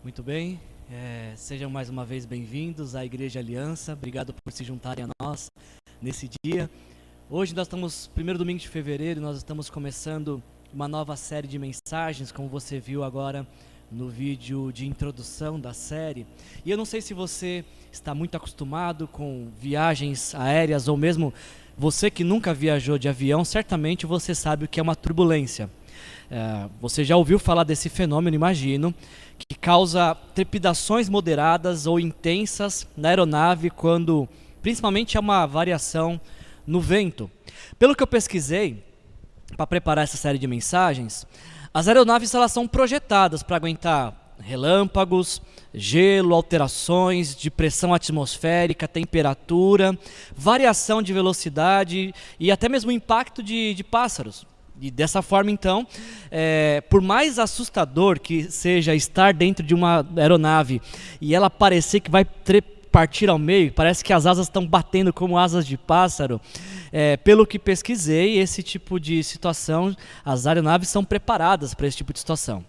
Muito bem, é, sejam mais uma vez bem-vindos à Igreja Aliança. Obrigado por se juntarem a nós nesse dia. Hoje nós estamos, primeiro domingo de fevereiro, nós estamos começando uma nova série de mensagens, como você viu agora no vídeo de introdução da série. E eu não sei se você está muito acostumado com viagens aéreas ou mesmo você que nunca viajou de avião, certamente você sabe o que é uma turbulência. É, você já ouviu falar desse fenômeno, imagino, que causa trepidações moderadas ou intensas na aeronave quando, principalmente, há uma variação no vento. Pelo que eu pesquisei para preparar essa série de mensagens, as aeronaves elas são projetadas para aguentar relâmpagos, gelo, alterações de pressão atmosférica, temperatura, variação de velocidade e até mesmo impacto de, de pássaros. E dessa forma, então, é, por mais assustador que seja estar dentro de uma aeronave e ela parecer que vai partir ao meio, parece que as asas estão batendo como asas de pássaro. É, pelo que pesquisei, esse tipo de situação, as aeronaves são preparadas para esse tipo de situação.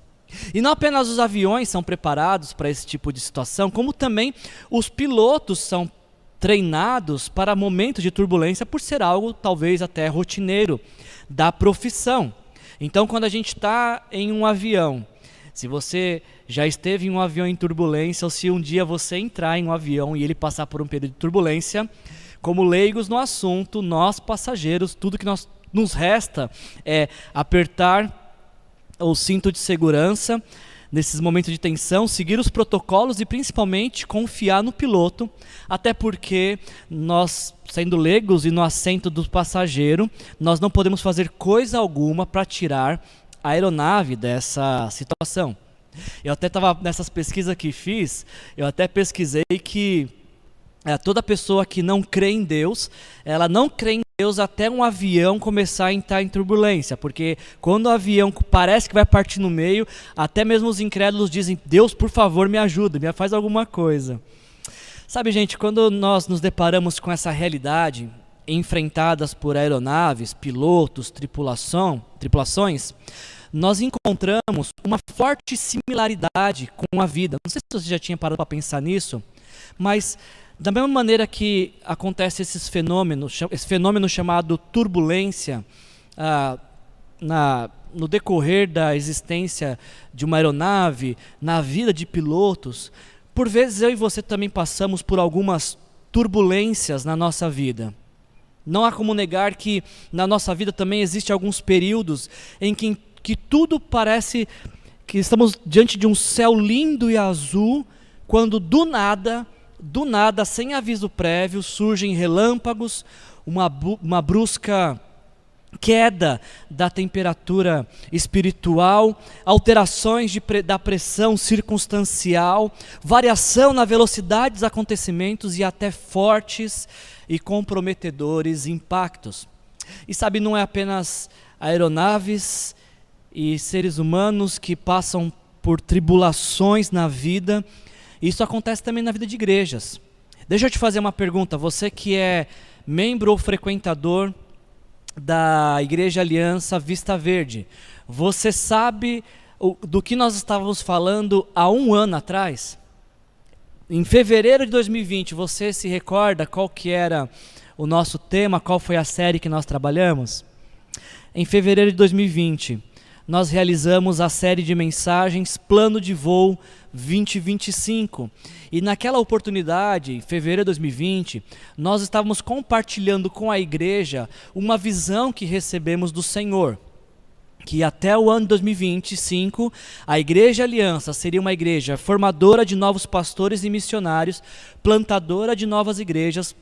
E não apenas os aviões são preparados para esse tipo de situação, como também os pilotos são treinados para momentos de turbulência por ser algo talvez até rotineiro da profissão. Então, quando a gente está em um avião, se você já esteve em um avião em turbulência, ou se um dia você entrar em um avião e ele passar por um período de turbulência, como leigos no assunto, nós passageiros, tudo que nós, nos resta é apertar o cinto de segurança, nesses momentos de tensão, seguir os protocolos e principalmente confiar no piloto, até porque nós, sendo leigos e no assento do passageiro, nós não podemos fazer coisa alguma para tirar a aeronave dessa situação. Eu até estava nessas pesquisas que fiz, eu até pesquisei que é, toda pessoa que não crê em Deus, ela não crê em Deus até um avião começar a entrar em turbulência, porque quando o avião parece que vai partir no meio, até mesmo os incrédulos dizem: Deus, por favor, me ajuda, me faz alguma coisa. Sabe, gente, quando nós nos deparamos com essa realidade, enfrentadas por aeronaves, pilotos, tripulação, tripulações, nós encontramos uma forte similaridade com a vida. Não sei se você já tinha parado para pensar nisso, mas da mesma maneira que acontece esses fenômenos, esse fenômeno chamado turbulência, ah, na, no decorrer da existência de uma aeronave, na vida de pilotos, por vezes eu e você também passamos por algumas turbulências na nossa vida. Não há como negar que na nossa vida também existe alguns períodos em que, que tudo parece que estamos diante de um céu lindo e azul, quando do nada do nada, sem aviso prévio, surgem relâmpagos, uma, uma brusca queda da temperatura espiritual, alterações de, da pressão circunstancial, variação na velocidade dos acontecimentos e até fortes e comprometedores impactos. E sabe, não é apenas aeronaves e seres humanos que passam por tribulações na vida, isso acontece também na vida de igrejas. Deixa eu te fazer uma pergunta. Você que é membro ou frequentador da Igreja Aliança Vista Verde, você sabe do que nós estávamos falando há um ano atrás? Em fevereiro de 2020, você se recorda qual que era o nosso tema, qual foi a série que nós trabalhamos? Em fevereiro de 2020, nós realizamos a série de mensagens Plano de Voo 2025. E naquela oportunidade, em fevereiro de 2020, nós estávamos compartilhando com a igreja uma visão que recebemos do Senhor. Que até o ano 2025, a Igreja Aliança seria uma igreja formadora de novos pastores e missionários, plantadora de novas igrejas,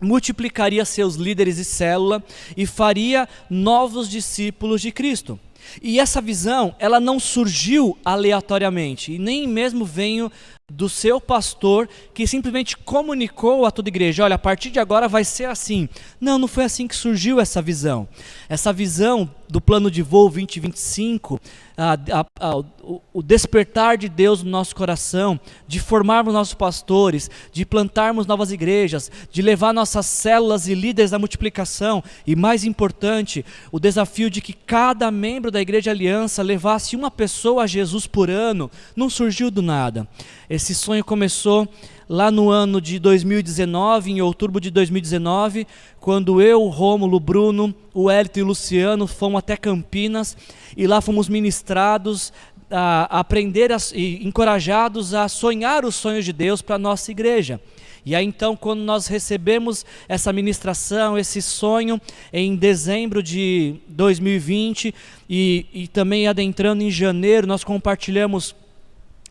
multiplicaria seus líderes e célula e faria novos discípulos de Cristo. E essa visão, ela não surgiu aleatoriamente, e nem mesmo veio do seu pastor que simplesmente comunicou a toda a igreja: olha, a partir de agora vai ser assim. Não, não foi assim que surgiu essa visão. Essa visão do plano de voo 2025, a, a, a, o, o despertar de Deus no nosso coração, de formarmos nossos pastores, de plantarmos novas igrejas, de levar nossas células e líderes à multiplicação, e mais importante, o desafio de que cada membro da Igreja Aliança levasse uma pessoa a Jesus por ano, não surgiu do nada. Esse sonho começou lá no ano de 2019, em outubro de 2019, quando eu, Rômulo, Bruno, o Hélito e o Luciano fomos até Campinas e lá fomos ministrados a aprender a, e encorajados a sonhar os sonhos de Deus para a nossa igreja. E aí então, quando nós recebemos essa ministração, esse sonho, em dezembro de 2020 e, e também adentrando em janeiro, nós compartilhamos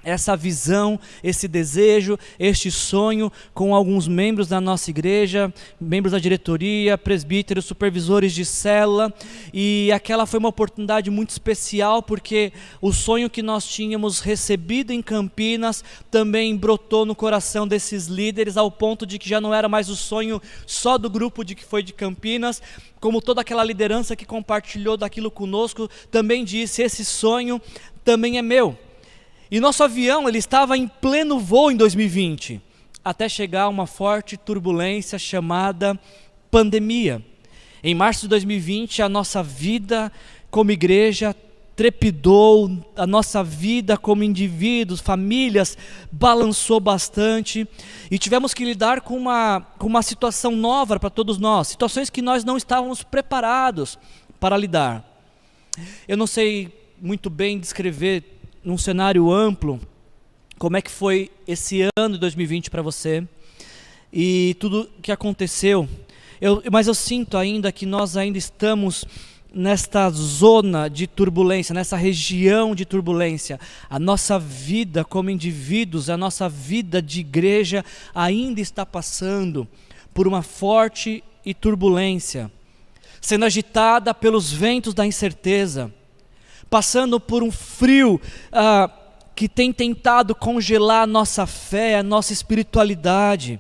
essa visão, esse desejo, este sonho com alguns membros da nossa igreja, membros da diretoria, presbíteros, supervisores de cela, e aquela foi uma oportunidade muito especial porque o sonho que nós tínhamos recebido em Campinas também brotou no coração desses líderes ao ponto de que já não era mais o sonho só do grupo de que foi de Campinas, como toda aquela liderança que compartilhou daquilo conosco, também disse: esse sonho também é meu. E nosso avião ele estava em pleno voo em 2020, até chegar uma forte turbulência chamada pandemia. Em março de 2020, a nossa vida como igreja trepidou, a nossa vida como indivíduos, famílias, balançou bastante e tivemos que lidar com uma, com uma situação nova para todos nós, situações que nós não estávamos preparados para lidar. Eu não sei muito bem descrever num cenário amplo, como é que foi esse ano de 2020 para você e tudo que aconteceu. Eu, mas eu sinto ainda que nós ainda estamos nesta zona de turbulência, nessa região de turbulência. A nossa vida como indivíduos, a nossa vida de igreja ainda está passando por uma forte e turbulência, sendo agitada pelos ventos da incerteza passando por um frio ah, que tem tentado congelar a nossa fé, a nossa espiritualidade.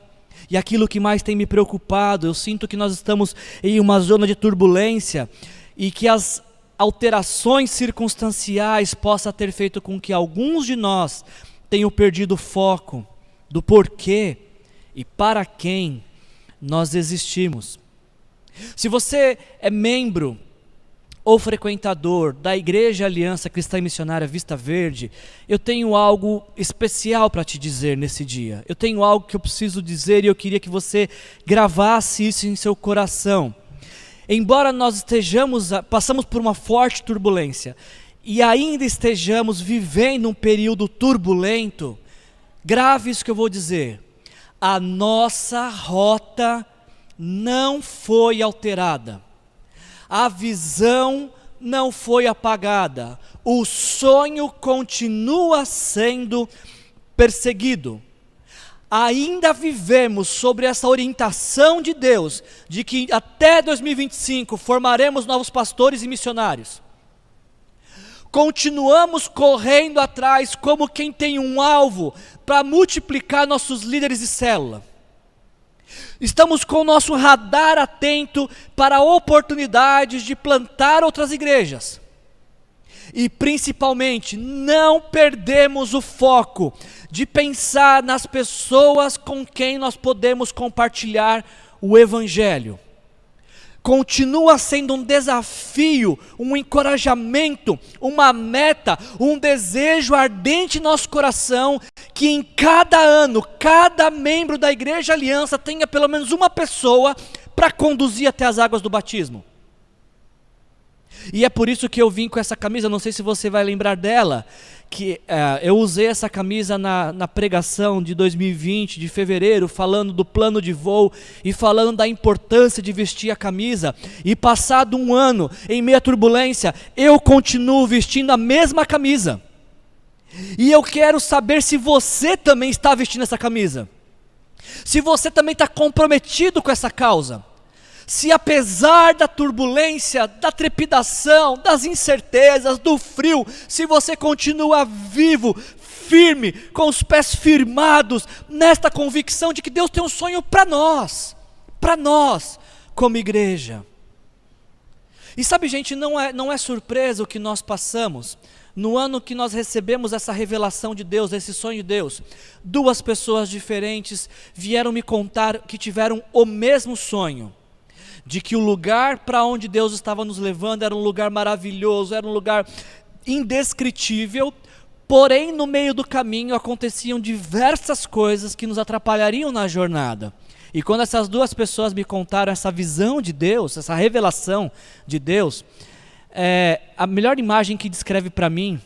E aquilo que mais tem me preocupado, eu sinto que nós estamos em uma zona de turbulência e que as alterações circunstanciais possam ter feito com que alguns de nós tenham perdido o foco do porquê e para quem nós existimos. Se você é membro ou frequentador da Igreja Aliança Cristã e Missionária Vista Verde, eu tenho algo especial para te dizer nesse dia. Eu tenho algo que eu preciso dizer e eu queria que você gravasse isso em seu coração. Embora nós estejamos, passamos por uma forte turbulência e ainda estejamos vivendo um período turbulento, grave isso que eu vou dizer. A nossa rota não foi alterada a visão não foi apagada, o sonho continua sendo perseguido. Ainda vivemos sobre essa orientação de Deus, de que até 2025 formaremos novos pastores e missionários. Continuamos correndo atrás como quem tem um alvo para multiplicar nossos líderes de célula. Estamos com o nosso radar atento para oportunidades de plantar outras igrejas. E principalmente, não perdemos o foco de pensar nas pessoas com quem nós podemos compartilhar o Evangelho continua sendo um desafio, um encorajamento, uma meta, um desejo ardente em nosso coração que em cada ano, cada membro da Igreja Aliança tenha pelo menos uma pessoa para conduzir até as águas do batismo. E é por isso que eu vim com essa camisa, não sei se você vai lembrar dela, que uh, eu usei essa camisa na, na pregação de 2020, de fevereiro, falando do plano de voo e falando da importância de vestir a camisa. E passado um ano, em meia turbulência, eu continuo vestindo a mesma camisa. E eu quero saber se você também está vestindo essa camisa. Se você também está comprometido com essa causa se apesar da turbulência, da trepidação, das incertezas, do frio, se você continua vivo, firme, com os pés firmados nesta convicção de que Deus tem um sonho para nós, para nós, como igreja. E sabe, gente, não é, não é surpresa o que nós passamos. No ano que nós recebemos essa revelação de Deus, esse sonho de Deus, duas pessoas diferentes vieram me contar que tiveram o mesmo sonho de que o lugar para onde Deus estava nos levando era um lugar maravilhoso, era um lugar indescritível, porém no meio do caminho aconteciam diversas coisas que nos atrapalhariam na jornada. E quando essas duas pessoas me contaram essa visão de Deus, essa revelação de Deus, é, a melhor imagem que descreve para mim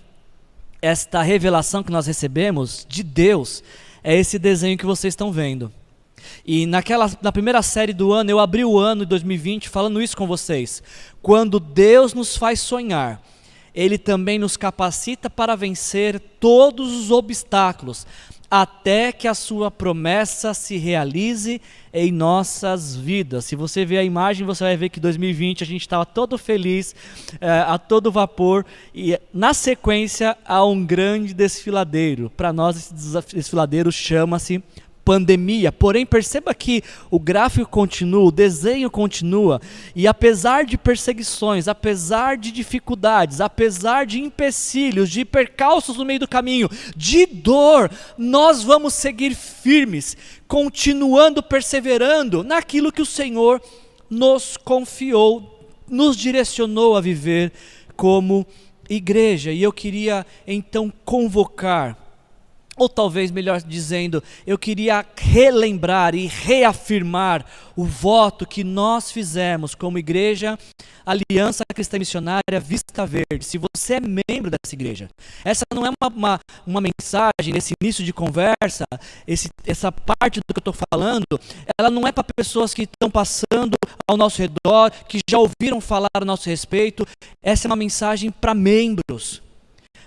esta revelação que nós recebemos de Deus é esse desenho que vocês estão vendo. E naquela, na primeira série do ano, eu abri o ano de 2020 falando isso com vocês. Quando Deus nos faz sonhar, Ele também nos capacita para vencer todos os obstáculos, até que a sua promessa se realize em nossas vidas. Se você ver a imagem, você vai ver que 2020 a gente estava todo feliz, é, a todo vapor, e na sequência há um grande desfiladeiro. Para nós, esse desfiladeiro chama-se pandemia. Porém, perceba que o gráfico continua, o desenho continua, e apesar de perseguições, apesar de dificuldades, apesar de empecilhos, de percalços no meio do caminho, de dor, nós vamos seguir firmes, continuando perseverando naquilo que o Senhor nos confiou, nos direcionou a viver como igreja. E eu queria então convocar ou talvez melhor dizendo, eu queria relembrar e reafirmar o voto que nós fizemos como igreja Aliança Cristã Missionária Vista Verde. Se você é membro dessa igreja, essa não é uma, uma, uma mensagem nesse início de conversa, esse, essa parte do que eu estou falando, ela não é para pessoas que estão passando ao nosso redor, que já ouviram falar a nosso respeito. Essa é uma mensagem para membros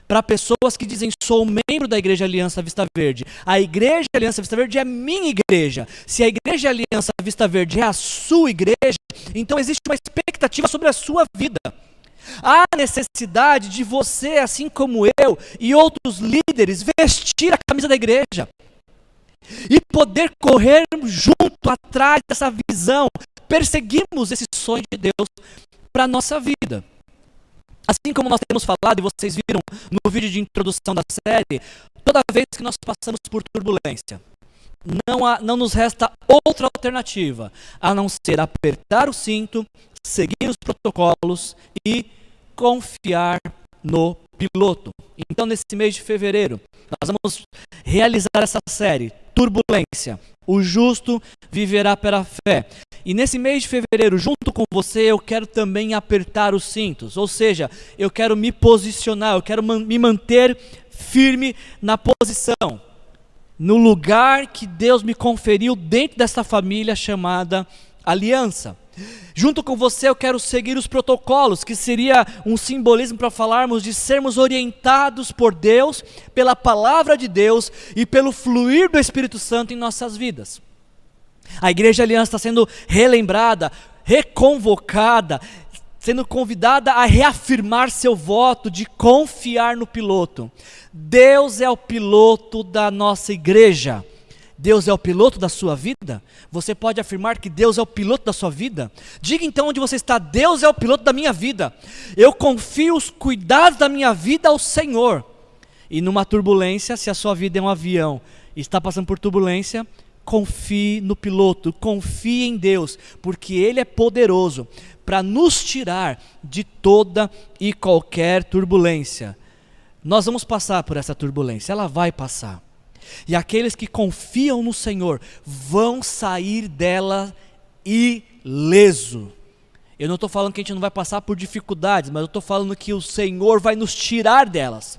para pessoas que dizem sou membro da Igreja Aliança Vista Verde. A Igreja Aliança Vista Verde é minha igreja. Se a Igreja Aliança Vista Verde é a sua igreja, então existe uma expectativa sobre a sua vida. Há necessidade de você, assim como eu e outros líderes, vestir a camisa da igreja e poder correr junto atrás dessa visão, perseguirmos esse sonho de Deus para a nossa vida. Assim como nós temos falado, e vocês viram no vídeo de introdução da série, toda vez que nós passamos por turbulência, não, há, não nos resta outra alternativa a não ser apertar o cinto, seguir os protocolos e confiar no piloto. Então, nesse mês de fevereiro, nós vamos realizar essa série, Turbulência. O justo viverá pela fé. E nesse mês de fevereiro, junto com você, eu quero também apertar os cintos. Ou seja, eu quero me posicionar, eu quero me manter firme na posição, no lugar que Deus me conferiu dentro dessa família chamada aliança. Junto com você, eu quero seguir os protocolos, que seria um simbolismo para falarmos de sermos orientados por Deus, pela palavra de Deus e pelo fluir do Espírito Santo em nossas vidas. A Igreja Aliança está sendo relembrada, reconvocada, sendo convidada a reafirmar seu voto de confiar no piloto. Deus é o piloto da nossa igreja. Deus é o piloto da sua vida? Você pode afirmar que Deus é o piloto da sua vida? Diga então onde você está: Deus é o piloto da minha vida. Eu confio os cuidados da minha vida ao Senhor. E numa turbulência, se a sua vida é um avião e está passando por turbulência, confie no piloto, confie em Deus, porque Ele é poderoso para nos tirar de toda e qualquer turbulência. Nós vamos passar por essa turbulência, ela vai passar. E aqueles que confiam no Senhor vão sair dela ileso. Eu não estou falando que a gente não vai passar por dificuldades, mas eu estou falando que o Senhor vai nos tirar delas.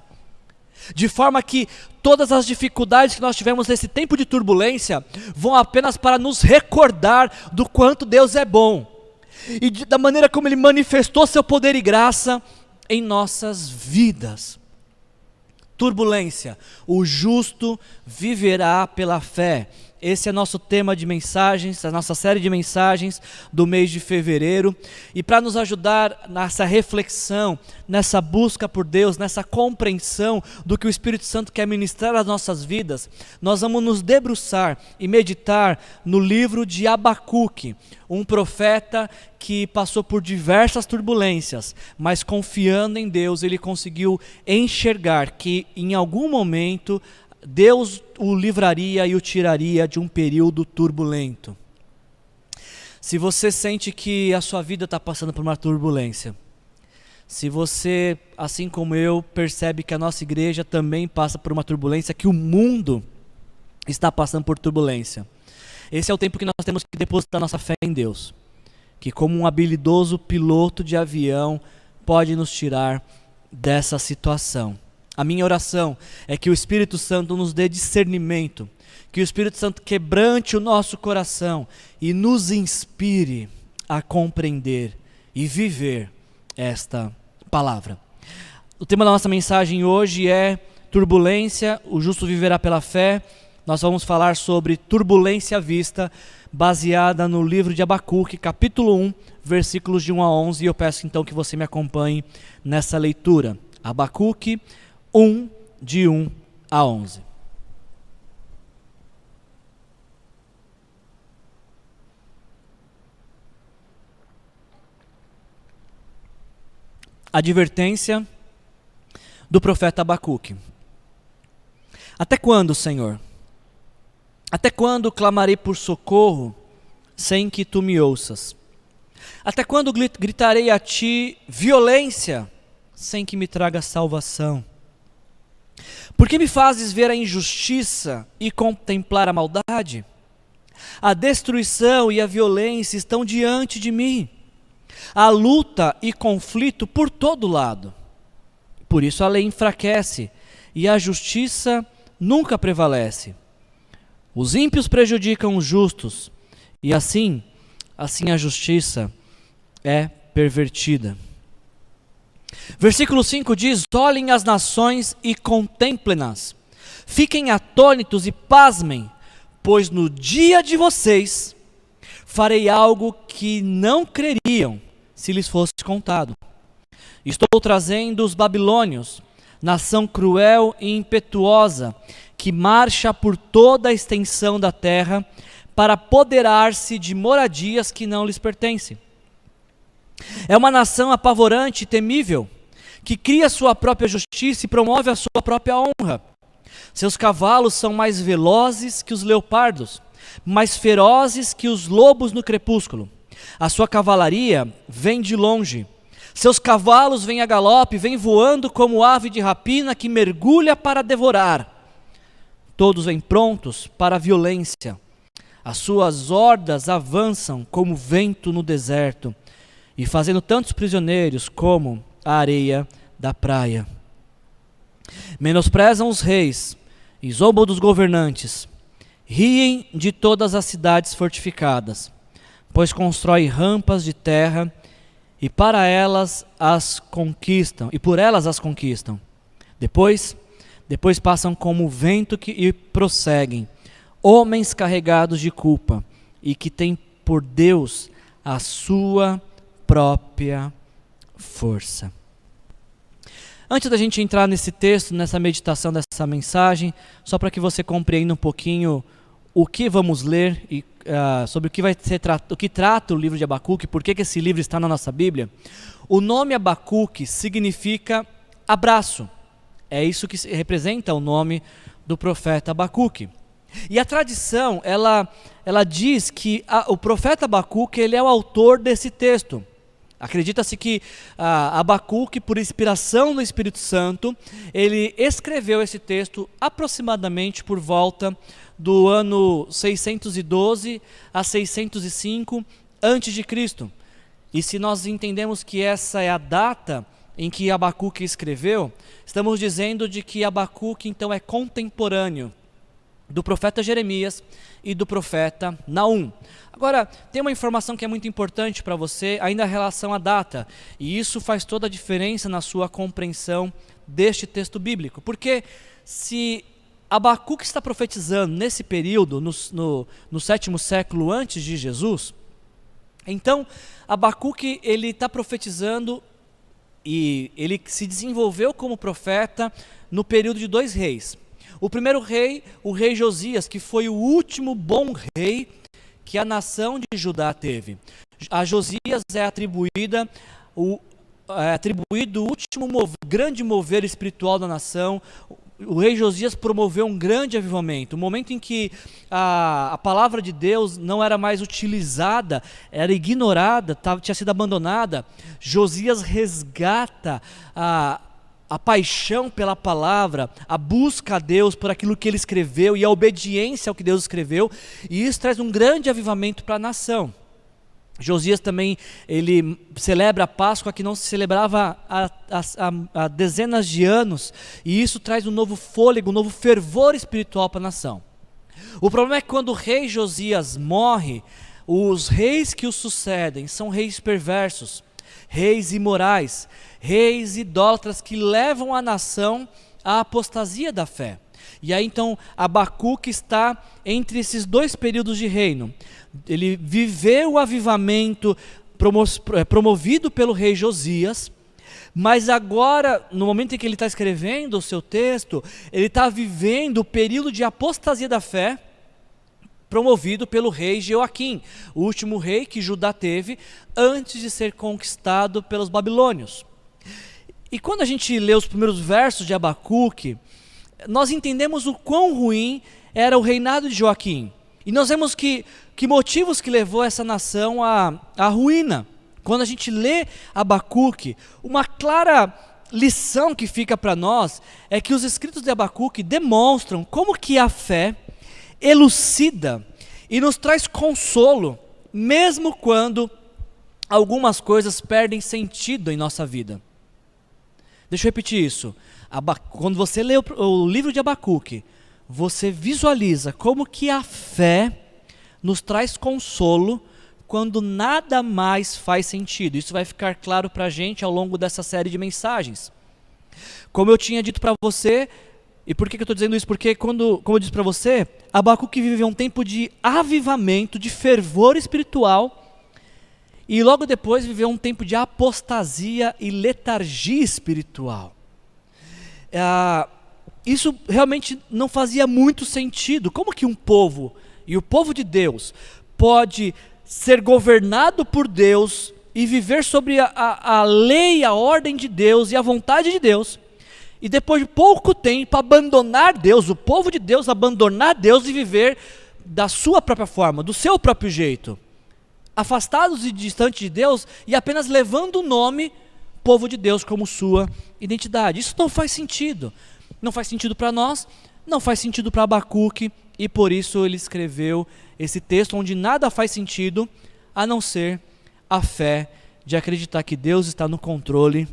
De forma que todas as dificuldades que nós tivemos nesse tempo de turbulência vão apenas para nos recordar do quanto Deus é bom e de, da maneira como Ele manifestou seu poder e graça em nossas vidas turbulência. O justo viverá pela fé. Esse é nosso tema de mensagens, a nossa série de mensagens do mês de fevereiro. E para nos ajudar nessa reflexão, nessa busca por Deus, nessa compreensão do que o Espírito Santo quer ministrar às nossas vidas, nós vamos nos debruçar e meditar no livro de Abacuque, um profeta que passou por diversas turbulências, mas confiando em Deus, ele conseguiu enxergar que em algum momento Deus o livraria e o tiraria de um período turbulento. Se você sente que a sua vida está passando por uma turbulência, se você, assim como eu, percebe que a nossa igreja também passa por uma turbulência, que o mundo está passando por turbulência, esse é o tempo que nós temos que depositar nossa fé em Deus, que como um habilidoso piloto de avião pode nos tirar dessa situação. A minha oração é que o Espírito Santo nos dê discernimento, que o Espírito Santo quebrante o nosso coração e nos inspire a compreender e viver esta palavra. O tema da nossa mensagem hoje é turbulência, o justo viverá pela fé. Nós vamos falar sobre turbulência à vista, baseada no livro de Abacuque, capítulo 1, versículos de 1 a 11, e eu peço então que você me acompanhe nessa leitura. Abacuque 1, de 1 a 11. Advertência do profeta Abacuque. Até quando, Senhor? Até quando clamarei por socorro sem que tu me ouças? Até quando gritarei a ti violência sem que me traga salvação? Por que me fazes ver a injustiça e contemplar a maldade? A destruição e a violência estão diante de mim. Há luta e conflito por todo lado. Por isso a lei enfraquece e a justiça nunca prevalece. Os ímpios prejudicam os justos e assim, assim a justiça é pervertida. Versículo 5 diz: Olhem as nações e contemplem-nas. Fiquem atônitos e pasmem, pois no dia de vocês farei algo que não creriam se lhes fosse contado. Estou trazendo os babilônios, nação cruel e impetuosa, que marcha por toda a extensão da terra para apoderar-se de moradias que não lhes pertencem. É uma nação apavorante e temível, que cria sua própria justiça e promove a sua própria honra. Seus cavalos são mais velozes que os leopardos, mais ferozes que os lobos no crepúsculo. A sua cavalaria vem de longe. Seus cavalos vêm a galope, vêm voando como ave de rapina que mergulha para devorar. Todos vêm prontos para a violência. As suas hordas avançam como vento no deserto e fazendo tantos prisioneiros como a areia da praia. Menosprezam os reis e zombam dos governantes, riem de todas as cidades fortificadas, pois constrói rampas de terra e para elas as conquistam, e por elas as conquistam. Depois, depois passam como o vento que, e prosseguem, homens carregados de culpa e que têm por Deus a sua própria força. Antes da gente entrar nesse texto, nessa meditação dessa mensagem, só para que você compreenda um pouquinho o que vamos ler e uh, sobre o que vai ser o que trata o livro de Abacuque, por que, que esse livro está na nossa Bíblia. O nome Abacuque significa abraço. É isso que representa o nome do profeta Abacuque. E a tradição, ela, ela diz que a, o profeta Abacuque ele é o autor desse texto. Acredita-se que ah, Abacuque, por inspiração do Espírito Santo, ele escreveu esse texto aproximadamente por volta do ano 612 a 605 antes de Cristo. E se nós entendemos que essa é a data em que Abacuque escreveu, estamos dizendo de que Abacuque então é contemporâneo do profeta Jeremias e do profeta Naum. Agora, tem uma informação que é muito importante para você, ainda em relação à data, e isso faz toda a diferença na sua compreensão deste texto bíblico, porque se Abacuque está profetizando nesse período, no, no, no sétimo século antes de Jesus. Então, Abacuque ele está profetizando e ele se desenvolveu como profeta no período de dois reis. O primeiro rei, o rei Josias, que foi o último bom rei que a nação de Judá teve. A Josias é atribuída o é atribuído o último grande mover espiritual da nação, o rei Josias promoveu um grande avivamento, um momento em que a, a palavra de Deus não era mais utilizada, era ignorada, tava, tinha sido abandonada. Josias resgata a, a paixão pela palavra, a busca a Deus por aquilo que ele escreveu e a obediência ao que Deus escreveu, e isso traz um grande avivamento para a nação. Josias também ele celebra a Páscoa que não se celebrava há, há, há, dezenas de anos, e isso traz um novo fôlego, um novo fervor espiritual para a nação. O problema é que quando o rei Josias morre, os reis que o sucedem são reis perversos, reis imorais, reis idólatras que levam a nação à apostasia da fé. E aí então Abacuque está entre esses dois períodos de reino. Ele viveu o avivamento é, promovido pelo rei Josias, mas agora, no momento em que ele está escrevendo o seu texto, ele está vivendo o período de apostasia da fé, promovido pelo rei Joaquim, o último rei que Judá teve antes de ser conquistado pelos babilônios. E quando a gente lê os primeiros versos de Abacuque, nós entendemos o quão ruim era o reinado de Joaquim. E nós vemos que, que motivos que levou essa nação à, à ruína. Quando a gente lê Abacuque, uma clara lição que fica para nós é que os escritos de Abacuque demonstram como que a fé elucida e nos traz consolo, mesmo quando algumas coisas perdem sentido em nossa vida. Deixa eu repetir isso. Quando você lê o, livro de Abacuque, você visualiza como que a fé nos traz consolo quando nada mais faz sentido. Isso vai ficar claro para a gente ao longo dessa série de mensagens. Como eu tinha dito para você, e por que, que eu estou dizendo isso? Porque, quando, como eu disse para você, Abacuque viveu um tempo de avivamento, de fervor espiritual, e logo depois viveu um tempo de apostasia e letargia espiritual é, isso realmente não fazia muito sentido. Como que um povo, e o povo de Deus, pode ser governado por Deus e viver sobre a, a, a lei, a ordem de Deus e a vontade de Deus, e depois de pouco tempo abandonar Deus, o povo de Deus abandonar Deus e viver da sua própria forma, do seu próprio jeito, afastados e distantes de Deus e apenas levando o nome povo de Deus como sua identidade. Isso não faz sentido. Não faz sentido para nós, não faz sentido para Abacuque, e por isso ele escreveu esse texto onde nada faz sentido a não ser a fé de acreditar que Deus está no controle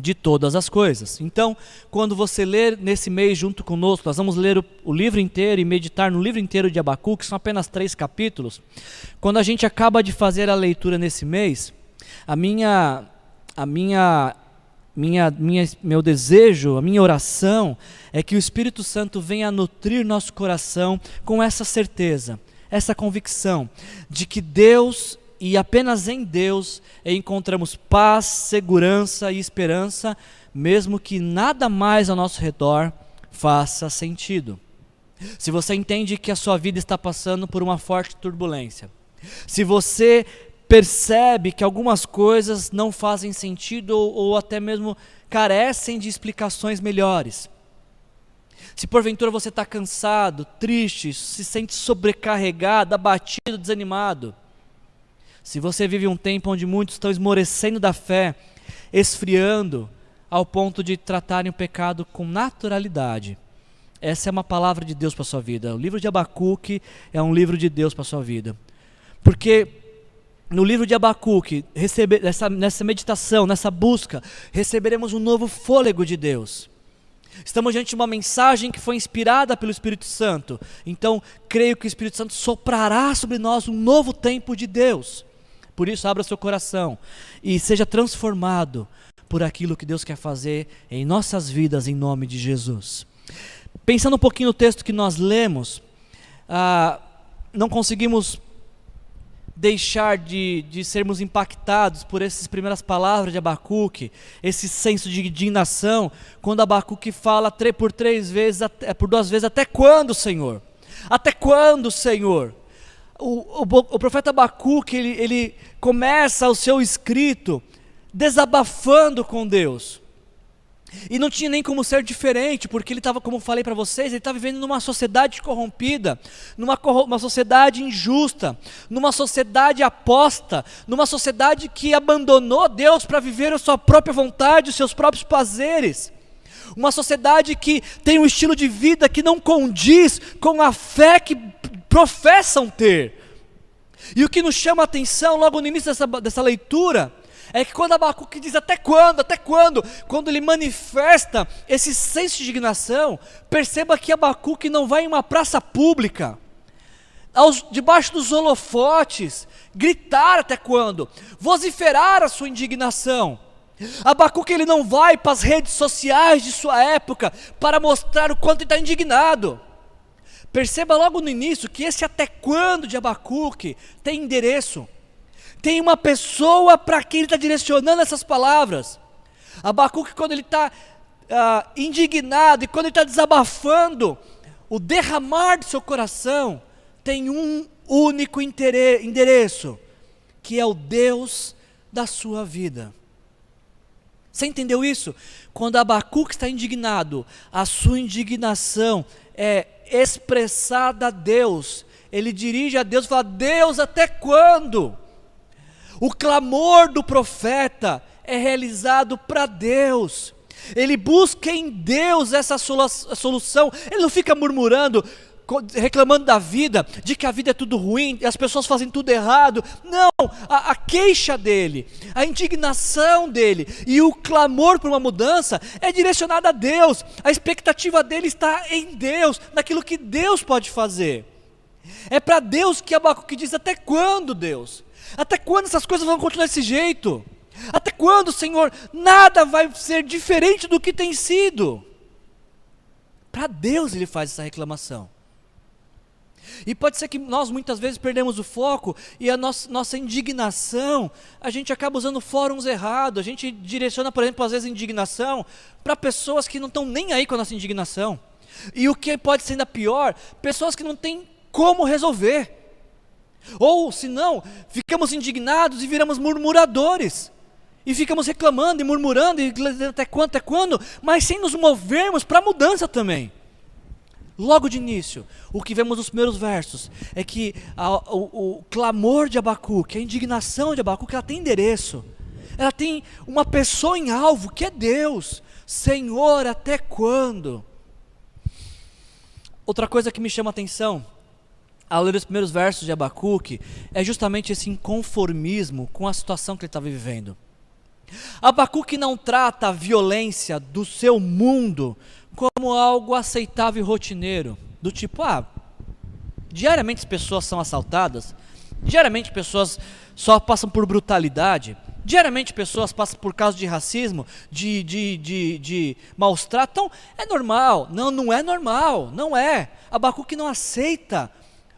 de todas as coisas. Então, quando você ler nesse mês junto conosco, nós vamos ler o, o, livro inteiro e meditar no livro inteiro de Abacuque, são apenas três capítulos. Quando a gente acaba de fazer a leitura nesse mês, a minha a minha, minha, minha, meu desejo, a minha oração é que o Espírito Santo venha nutrir nosso coração com essa certeza, essa convicção de que Deus e apenas em Deus encontramos paz, segurança e esperança, mesmo que nada mais ao nosso redor faça sentido. Se você entende que a sua vida está passando por uma forte turbulência, se você percebe que algumas coisas não fazem sentido ou, ou até mesmo carecem de explicações melhores. Se porventura você está cansado, triste, se sente sobrecarregado, abatido, desanimado, se você vive um tempo onde muitos estão esmorecendo da fé, esfriando, ao ponto de tratarem o pecado com naturalidade, essa é uma palavra de Deus para a sua vida. O livro de Abacuque é um livro de Deus para a sua vida. Porque no livro de Abacuque, nessa, nessa meditação, nessa busca, receberemos um novo fôlego de Deus. Estamos diante de uma mensagem que foi inspirada pelo Espírito Santo. Então, creio que o Espírito Santo soprará sobre nós um novo tempo de Deus. Por isso, abra seu coração e seja transformado por aquilo que Deus quer fazer em nossas vidas, em nome de Jesus. Pensando um pouquinho no texto que nós lemos, ah, não conseguimos deixar de, de sermos impactados por essas primeiras palavras de Abacuque, esse senso de indignação, quando Abacuque fala por três vezes, até, por duas vezes, até quando, Senhor? Até quando, Senhor? O, o, o profeta Abacuque, ele, ele começa o seu escrito desabafando com Deus. E não tinha nem como ser diferente, porque ele estava, como falei para vocês, ele estava vivendo numa sociedade corrompida, numa uma sociedade injusta, numa sociedade aposta, numa sociedade que abandonou Deus para viver a sua própria vontade, os seus próprios prazeres. Uma sociedade que tem um estilo de vida que não condiz com a fé que professam ter. E o que nos chama a atenção logo no início dessa, dessa leitura é que quando Abacuque diz até quando, até quando, quando ele manifesta esse senso de indignação, perceba que Abacuque não vai em uma praça pública, aos, debaixo dos holofotes, gritar até quando, vociferar a sua indignação. Abacuque ele não vai para as redes sociais de sua época para mostrar o quanto ele está indignado. Perceba logo no início que esse até quando de Abacuque tem endereço. Tem uma pessoa para quem ele está direcionando essas palavras. Abacuque, quando ele está uh, indignado e quando ele está desabafando, o derramar do seu coração tem um único endereço, que é o Deus da sua vida. Você entendeu isso? Quando Abacuque está indignado, a sua indignação é expressada a Deus. Ele dirige a Deus e fala: Deus, até quando? O clamor do profeta é realizado para Deus. Ele busca em Deus essa solução. Ele não fica murmurando, reclamando da vida, de que a vida é tudo ruim, as pessoas fazem tudo errado. Não, a, a, queixa dele, a indignação dele e o clamor por uma mudança é direcionada a Deus. A expectativa dele está em Deus, naquilo que Deus pode fazer. É para Deus que Abacuque diz: até quando, Deus? Até quando essas coisas vão continuar desse jeito? Até quando, Senhor, nada vai ser diferente do que tem sido? Para Deus ele faz essa reclamação. E pode ser que nós muitas vezes perdemos o foco e a nossa, nossa indignação, a gente acaba usando fóruns errados, a gente direciona, por exemplo, às vezes indignação para pessoas que não estão nem aí com a nossa indignação. E o que pode ser ainda pior, pessoas que não têm como resolver. Ou, se não, ficamos indignados e viramos murmuradores. E ficamos reclamando e murmurando, e até quando, até quando, mas sem nos movermos para a mudança também. Logo de início, o que vemos nos primeiros versos é que a, o, o, clamor de Abacuque, a indignação de Abacuque, ela tem endereço. Ela tem uma pessoa em alvo, que é Deus. Senhor, até quando? Outra coisa que me chama a atenção ao ler os primeiros versos de Abacuque, é justamente esse inconformismo com a situação que ele estava vivendo. Abacuque não trata a violência do seu mundo como algo aceitável e rotineiro, do tipo, ah, diariamente as pessoas são assaltadas, diariamente pessoas só passam por brutalidade, diariamente pessoas passam por causa de racismo, de, de, de, de maus tratos, então é normal. Não, não é normal, não é. Abacuque não aceita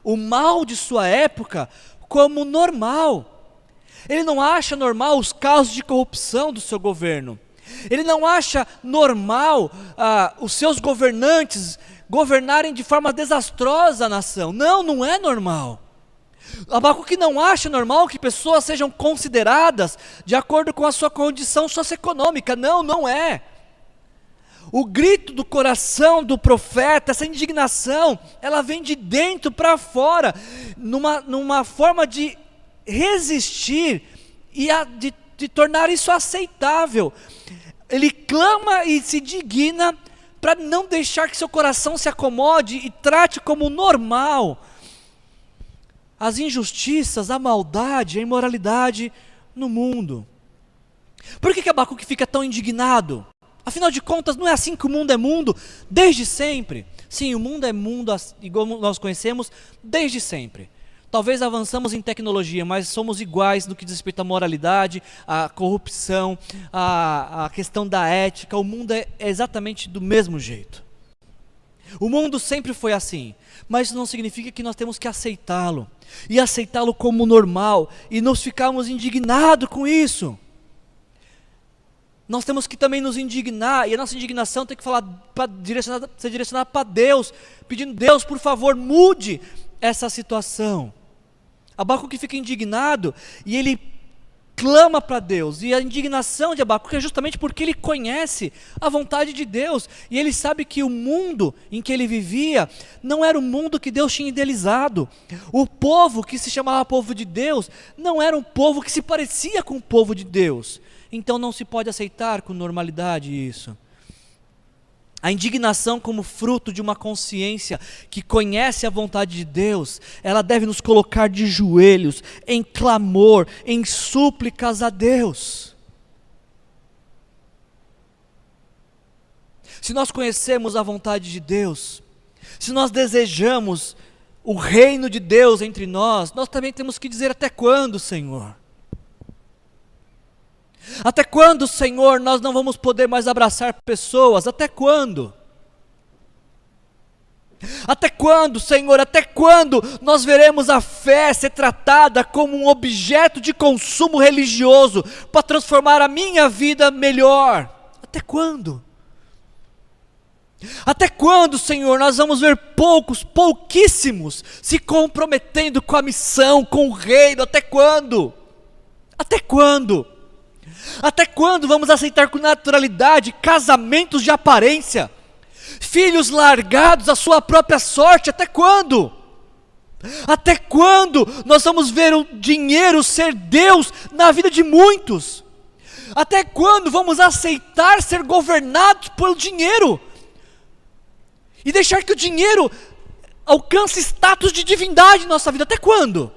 o mal de sua época como normal. Ele não acha normal os casos de corrupção do seu governo. Ele não acha normal ah, os seus governantes governarem de forma desastrosa a nação. Não, não é normal. Abacuque não acha normal que pessoas sejam consideradas de acordo com a sua condição socioeconômica. Não, não é. O grito do coração do profeta, essa indignação, ela vem de dentro para fora, numa, numa forma de resistir e a, de, de tornar isso aceitável. Ele clama e se digna para não deixar que seu coração se acomode e trate como normal as injustiças, a maldade, a imoralidade no mundo. Por que, que Abacuque fica tão indignado? Afinal de contas, não é assim que o mundo é mundo desde sempre. Sim, o mundo é mundo igual nós conhecemos desde sempre. Talvez avançamos em tecnologia, mas somos iguais no que diz respeito à moralidade, à corrupção, à, à questão da ética. O mundo é exatamente do mesmo jeito. O mundo sempre foi assim, mas isso não significa que nós temos que aceitá-lo e aceitá-lo como normal e nos ficarmos indignados com isso. Nós temos que também nos indignar, e a nossa indignação tem que falar pra, direcionada, ser direcionada para Deus, pedindo, Deus, por favor, mude essa situação. Abacuque fica indignado e ele clama para Deus. E a indignação de Abacuque é justamente porque ele conhece a vontade de Deus. E ele sabe que o mundo em que ele vivia não era o mundo que Deus tinha idealizado. O povo que se chamava povo de Deus não era um povo que se parecia com o povo de Deus. Então não se pode aceitar com normalidade isso. A indignação, como fruto de uma consciência que conhece a vontade de Deus, ela deve nos colocar de joelhos, em clamor, em súplicas a Deus. Se nós conhecemos a vontade de Deus, se nós desejamos o reino de Deus entre nós, nós também temos que dizer até quando, Senhor? Até quando, Senhor, nós não vamos poder mais abraçar pessoas? Até quando? Até quando, Senhor, até quando nós veremos a fé ser tratada como um objeto de consumo religioso para transformar a minha vida melhor? Até quando? Até quando, Senhor, nós vamos ver poucos, pouquíssimos, se comprometendo com a missão, com o reino? Até quando? Até quando? Até quando vamos aceitar com naturalidade casamentos de aparência? Filhos largados à sua própria sorte? Até quando? Até quando nós vamos ver o dinheiro ser Deus na vida de muitos? Até quando vamos aceitar ser governados pelo dinheiro? E deixar que o dinheiro alcance status de divindade em nossa vida? Até quando?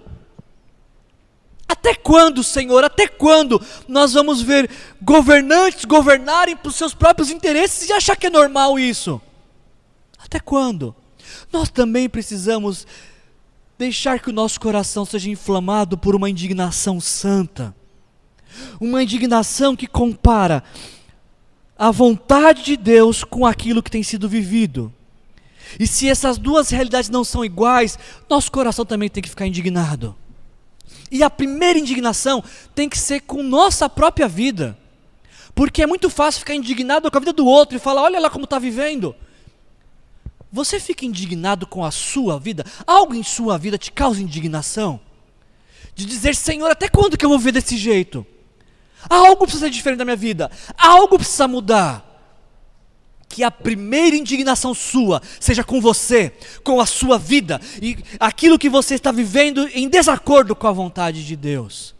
Até quando, Senhor? Até quando nós vamos ver governantes governarem por seus próprios interesses e achar que é normal isso? Até quando? Nós também precisamos deixar que o nosso coração seja inflamado por uma indignação santa. Uma indignação que compara a vontade de Deus com aquilo que tem sido vivido. E se essas duas realidades não são iguais, nosso coração também tem que ficar indignado. E a primeira indignação tem que ser com nossa própria vida. Porque é muito fácil ficar indignado com a vida do outro e falar: olha lá como está vivendo. Você fica indignado com a sua vida? Algo em sua vida te causa indignação? De dizer, Senhor, até quando que eu vou viver desse jeito? Algo precisa ser diferente da minha vida. Algo precisa mudar que a primeira indignação sua seja com você, com a sua vida e aquilo que você está vivendo em desacordo com a vontade de Deus.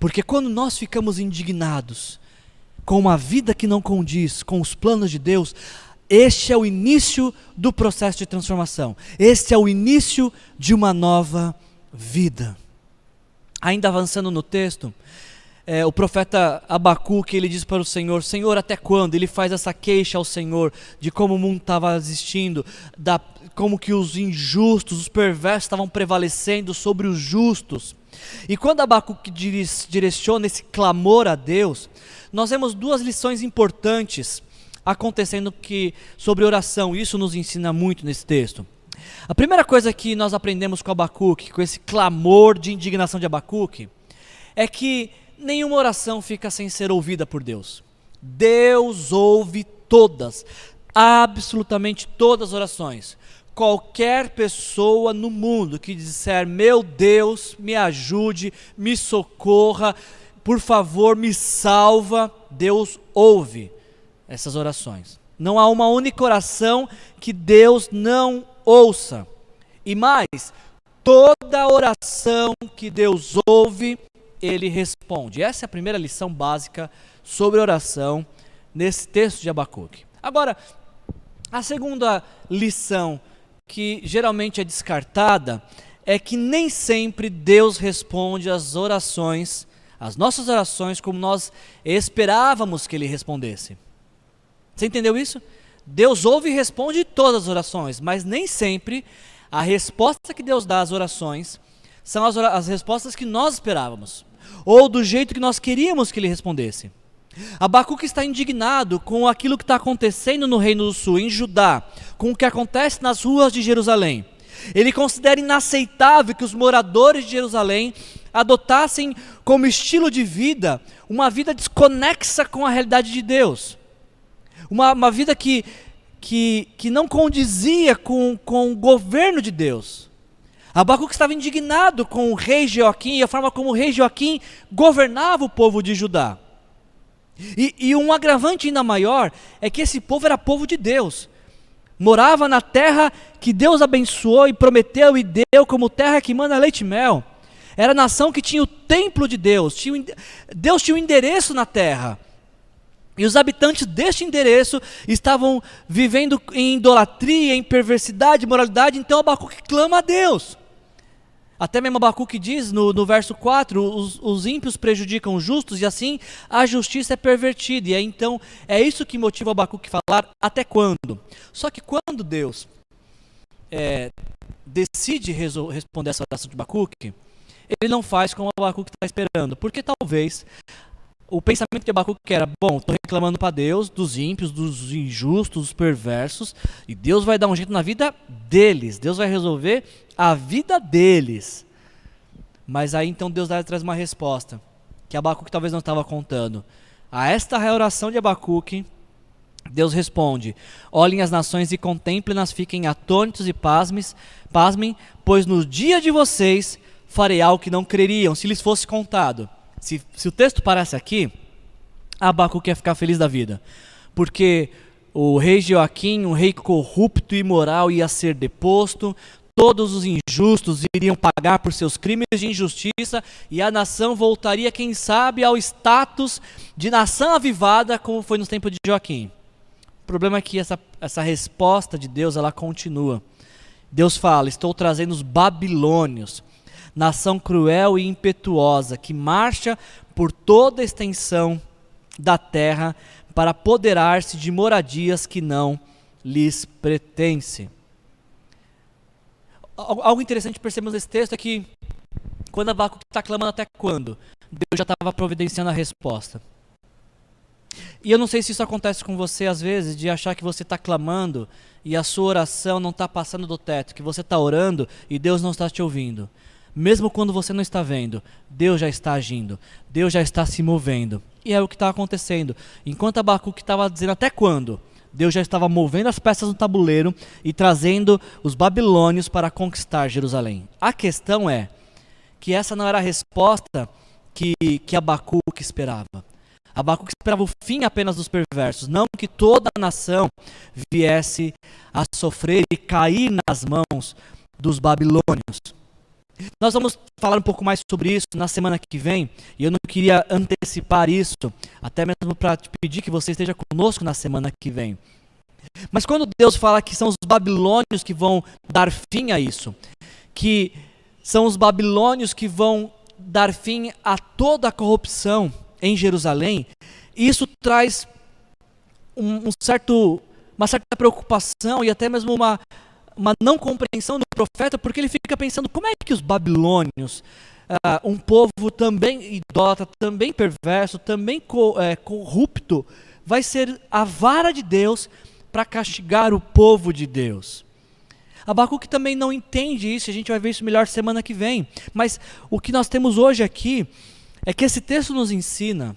Porque quando nós ficamos indignados com uma vida que não condiz com os planos de Deus, este é o início do processo de transformação. Este é o início de uma nova vida. Ainda avançando no texto, é, o profeta Abacuque, ele diz para o Senhor, Senhor, até quando? Ele faz essa queixa ao Senhor de como o mundo estava existindo, da, como que os injustos, os perversos estavam prevalecendo sobre os justos. E quando Abacuque direciona esse clamor a Deus, nós vemos duas lições importantes acontecendo que sobre oração, isso nos ensina muito nesse texto. A primeira coisa que nós aprendemos com Abacuque, com esse clamor de indignação de Abacuque, é que nenhuma oração fica sem ser ouvida por Deus. Deus ouve todas, absolutamente todas as orações. Qualquer pessoa no mundo que disser, meu Deus, me ajude, me socorra, por favor, me salva, Deus ouve essas orações. Não há uma única oração que Deus não ouça. E mais, toda oração que Deus ouve, ele responde. Essa é a primeira lição básica sobre oração nesse texto de Abacuque. Agora, a segunda lição que geralmente é descartada é que nem sempre Deus responde às orações, às nossas orações, como nós esperávamos que Ele respondesse. Você entendeu isso? Deus ouve e responde todas as orações, mas nem sempre a resposta que Deus dá às orações são as, as respostas que nós esperávamos, ou do jeito que nós queríamos que Ele respondesse. Abacuque está indignado com aquilo que está acontecendo no Reino do Sul, em Judá, com o que acontece nas ruas de Jerusalém. Ele considera inaceitável que os moradores de Jerusalém adotassem como estilo de vida uma vida desconexa com a realidade de Deus. Uma, uma vida que, que, que não condizia com, com o governo de Deus. Abacuque estava indignado com o rei Joaquim e a forma como o rei Joaquim governava o povo de Judá. E, e, um agravante ainda maior é que esse povo era povo de Deus. Morava na terra que Deus abençoou e prometeu e deu como terra que manda leite e mel. Era a nação que tinha o templo de Deus. Tinha, Deus tinha um endereço na terra. E os habitantes deste endereço estavam vivendo em idolatria, em perversidade, imoralidade. Então Abacuque clama a Deus. Até mesmo Abacuque diz no, no verso 4: os, os, ímpios prejudicam os justos e assim a justiça é pervertida. E é, então é isso que motiva Abacuque falar até quando. Só que quando Deus é, decide responder essa oração de Abacuque, ele não faz como Abacuque está esperando, porque talvez o pensamento de Abacuque era: bom, estou reclamando para Deus dos ímpios, dos injustos, dos perversos, e Deus vai dar um jeito na vida deles, Deus vai resolver a vida deles. Mas aí então Deus traz uma resposta que Abacuque talvez não estava contando. A esta oração de Abacuque, Deus responde: Olhem as nações e contemplem-nas, fiquem atônitos e pasmes, pasmem, pois no dia de vocês farei algo que não creriam, se lhes fosse contado. Se, se o texto parece aqui, Abacuque ia ficar feliz da vida. Porque o rei Joaquim, um rei corrupto e imoral, ia ser deposto, todos os injustos iriam pagar por seus crimes de injustiça e a nação voltaria, quem sabe, ao status de nação avivada, como foi nos tempos de Joaquim. O problema é que essa, essa resposta de Deus ela continua. Deus fala: Estou trazendo os babilônios nação cruel e impetuosa, que marcha por toda a extensão da terra para apoderar-se de moradias que não lhes pertencem. Algo interessante percebemos nesse texto é que quando Abacuque está clamando até quando, Deus já estava providenciando a resposta. E eu não sei se isso acontece com você às vezes, de achar que você está clamando e a sua oração não está passando do teto, que você está orando e Deus não está te ouvindo. Mesmo quando você não está vendo, Deus já está agindo, Deus já está se movendo. E é o que está acontecendo. Enquanto Abacuque estava dizendo até quando, Deus já estava movendo as peças no tabuleiro e trazendo os babilônios para conquistar Jerusalém. A questão é que essa não era a resposta que, que Abacuque esperava. Abacuque esperava o fim apenas dos perversos, não que toda a nação viesse a sofrer e cair nas mãos dos babilônios. Nós vamos falar um pouco mais sobre isso na semana que vem, e eu não queria antecipar isso, até mesmo para te pedir que você esteja conosco na semana que vem. Mas quando Deus fala que são os babilônios que vão dar fim a isso, que são os babilônios que vão dar fim a toda a corrupção em Jerusalém, isso traz um, um certo, uma certa preocupação e até mesmo uma, uma não compreensão do profeta, porque ele fica pensando como é que os babilônios, uh, um povo também idólatra, também perverso, também co é, corrupto, vai ser a vara de Deus para castigar o povo de Deus. Abacuque também não entende isso, a gente vai ver isso melhor semana que vem. Mas o que nós temos hoje aqui é que esse texto nos ensina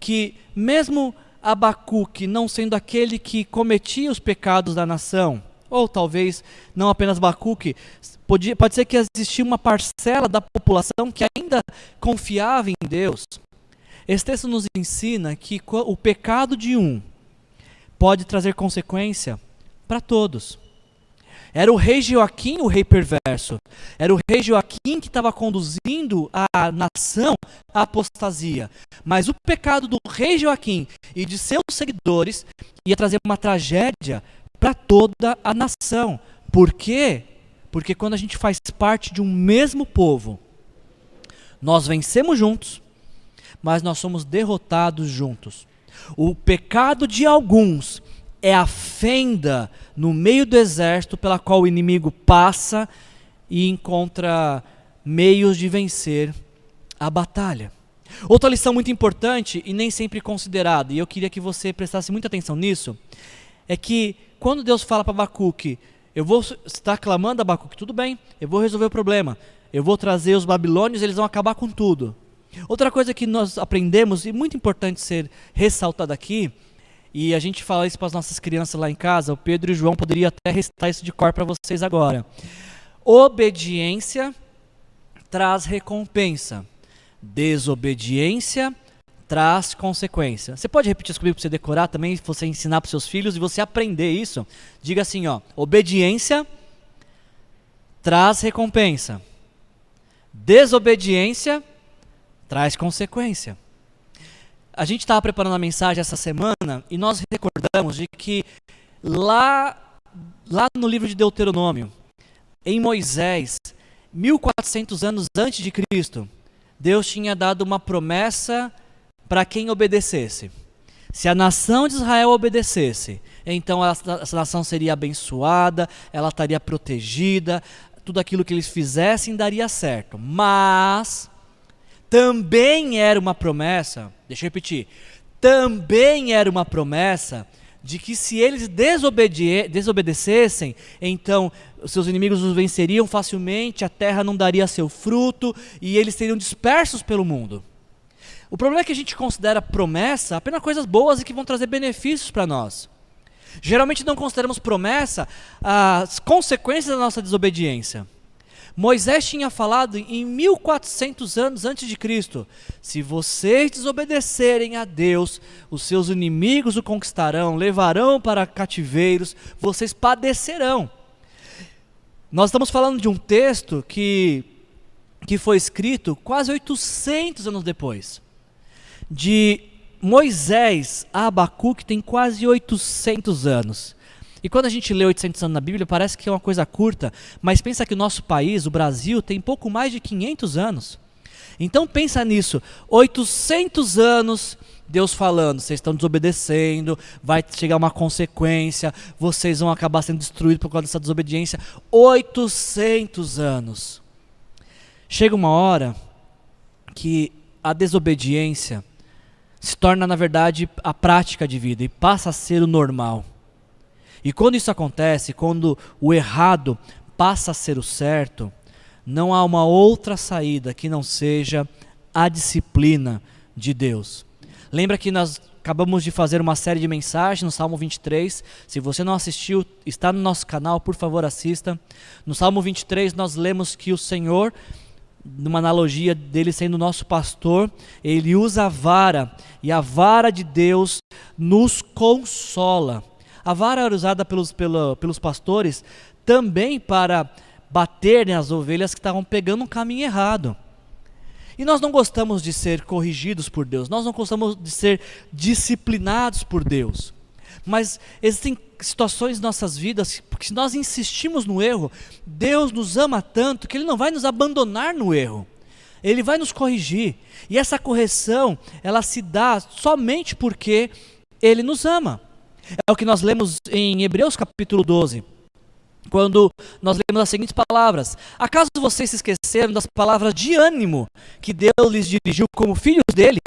que, mesmo Abacuque não sendo aquele que cometia os pecados da nação, ou talvez não apenas Bacuque, pode, pode ser que existia uma parcela da população que ainda confiava em Deus. Esse texto nos ensina que o pecado de um pode trazer consequência para todos. Era o rei Joaquim o rei perverso. Era o rei Joaquim que estava conduzindo a nação à apostasia. Mas o pecado do rei Joaquim e de seus seguidores ia trazer uma tragédia para toda a nação. Por quê? Porque quando a gente faz parte de um mesmo povo, nós vencemos juntos, mas nós somos derrotados juntos. O pecado de alguns é a fenda no meio do exército pela qual o inimigo passa e encontra meios de vencer a batalha. Outra lição muito importante e nem sempre considerada, e eu queria que você prestasse muita atenção nisso, é que quando Deus fala para Abacuque, eu vou estar clamando a Abacuque, tudo bem, eu vou resolver o problema, eu vou trazer os babilônios, eles vão acabar com tudo. Outra coisa que nós aprendemos, e muito importante ser ressaltado aqui, e a gente fala isso para as nossas crianças lá em casa, o Pedro e o João poderiam até recitar isso de cor para vocês agora. Obediência traz recompensa. Desobediência traz consequência. Você pode repetir isso comigo para você decorar também, você ensinar para seus filhos e você aprender isso? Diga assim, ó, obediência traz recompensa. Desobediência traz consequência. A gente estava preparando a mensagem essa semana e nós recordamos de que lá, lá no livro de Deuteronômio, em Moisés, 1400 anos antes de Cristo, Deus tinha dado uma promessa para quem obedecesse. Se a nação de Israel obedecesse, então essa nação seria abençoada, ela estaria protegida, tudo aquilo que eles fizessem daria certo. Mas também era uma promessa, deixa eu repetir, também era uma promessa de que se eles desobede desobedecessem, então seus inimigos os venceriam facilmente, a terra não daria seu fruto e eles seriam dispersos pelo mundo. O problema é que a gente considera promessa apenas coisas boas e que vão trazer benefícios para nós. Geralmente não consideramos promessa as consequências da nossa desobediência. Moisés tinha falado em 1400 anos antes de Cristo: se vocês desobedecerem a Deus, os seus inimigos o conquistarão, levarão para cativeiros, vocês padecerão. Nós estamos falando de um texto que, que foi escrito quase 800 anos depois. De Moisés a Abacuque tem quase 800 anos. E quando a gente lê 800 anos na Bíblia, parece que é uma coisa curta, mas pensa que o nosso país, o Brasil, tem pouco mais de 500 anos. Então pensa nisso, 800 anos Deus falando, vocês estão desobedecendo, vai chegar uma consequência, vocês vão acabar sendo destruídos por causa dessa desobediência. 800 anos. Chega uma hora que a desobediência se torna, na verdade, a prática de vida e passa a ser o normal. E quando isso acontece, quando o errado passa a ser o certo, não há uma outra saída que não seja a disciplina de Deus. Lembra que nós acabamos de fazer uma série de mensagens no Salmo 23. Se você não assistiu, está no nosso canal, por favor, assista. No Salmo 23 nós lemos que o Senhor, numa analogia dele sendo nosso pastor, ele usa a vara e a vara de Deus nos consola. A vara era usada pelos, pelo, pelos pastores também para bater nas ovelhas que estavam pegando um caminho errado. E nós não gostamos de ser corrigidos por Deus, nós não gostamos de ser disciplinados por Deus. Mas existem situações em nossas vidas, porque se nós insistimos no erro, Deus nos ama tanto que Ele não vai nos abandonar no erro. Ele vai nos corrigir. E essa correção, ela se dá somente porque Ele nos ama. É o que nós lemos em Hebreus capítulo 12, quando nós lemos as seguintes palavras: Acaso vocês se esqueceram das palavras de ânimo que Deus lhes dirigiu como filhos dele?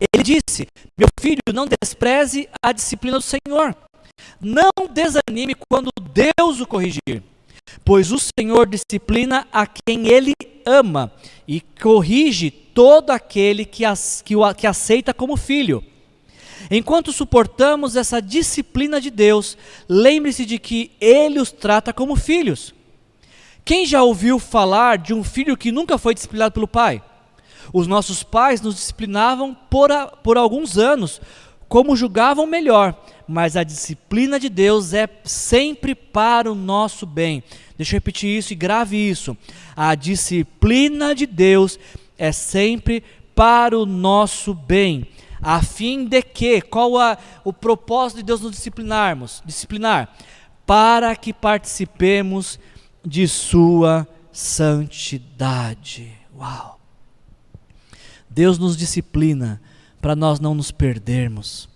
Ele disse: Meu filho, não despreze a disciplina do Senhor. Não desanime quando Deus o corrigir, pois o Senhor disciplina a quem ele ama e corrige todo aquele que, as, que, o, que aceita como filho. Enquanto suportamos essa disciplina de Deus, lembre-se de que Ele os trata como filhos. Quem já ouviu falar de um filho que nunca foi disciplinado pelo pai? Os nossos pais nos disciplinavam por, a, por alguns anos, como julgavam melhor, mas a disciplina de Deus é sempre para o nosso bem. Deixa eu repetir isso e grave isso. A disciplina de Deus é sempre para o nosso bem a fim de que, qual a, o propósito de Deus nos disciplinarmos? Disciplinar, para que participemos de sua santidade. Uau! Deus nos disciplina para nós não nos perdermos.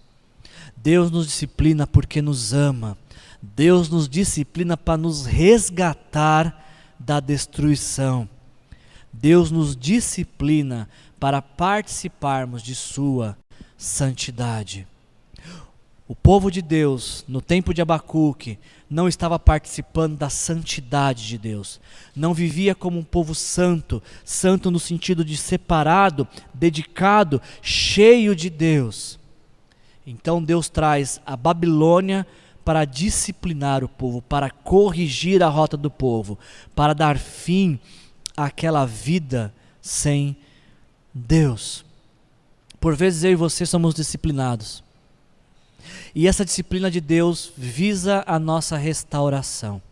Deus nos disciplina porque nos ama. Deus nos disciplina para nos resgatar da destruição. Deus nos disciplina para participarmos de Sua santidade. O povo de Deus, no tempo de Abacuque, não estava participando da santidade de Deus. Não vivia como um povo santo, santo no sentido de separado, dedicado, cheio de Deus. Então Deus traz a Babilônia para disciplinar o povo, para corrigir a rota do povo, para dar fim àquela vida sem Deus. Por vezes eu e você somos disciplinados e essa disciplina de Deus visa a nossa restauração.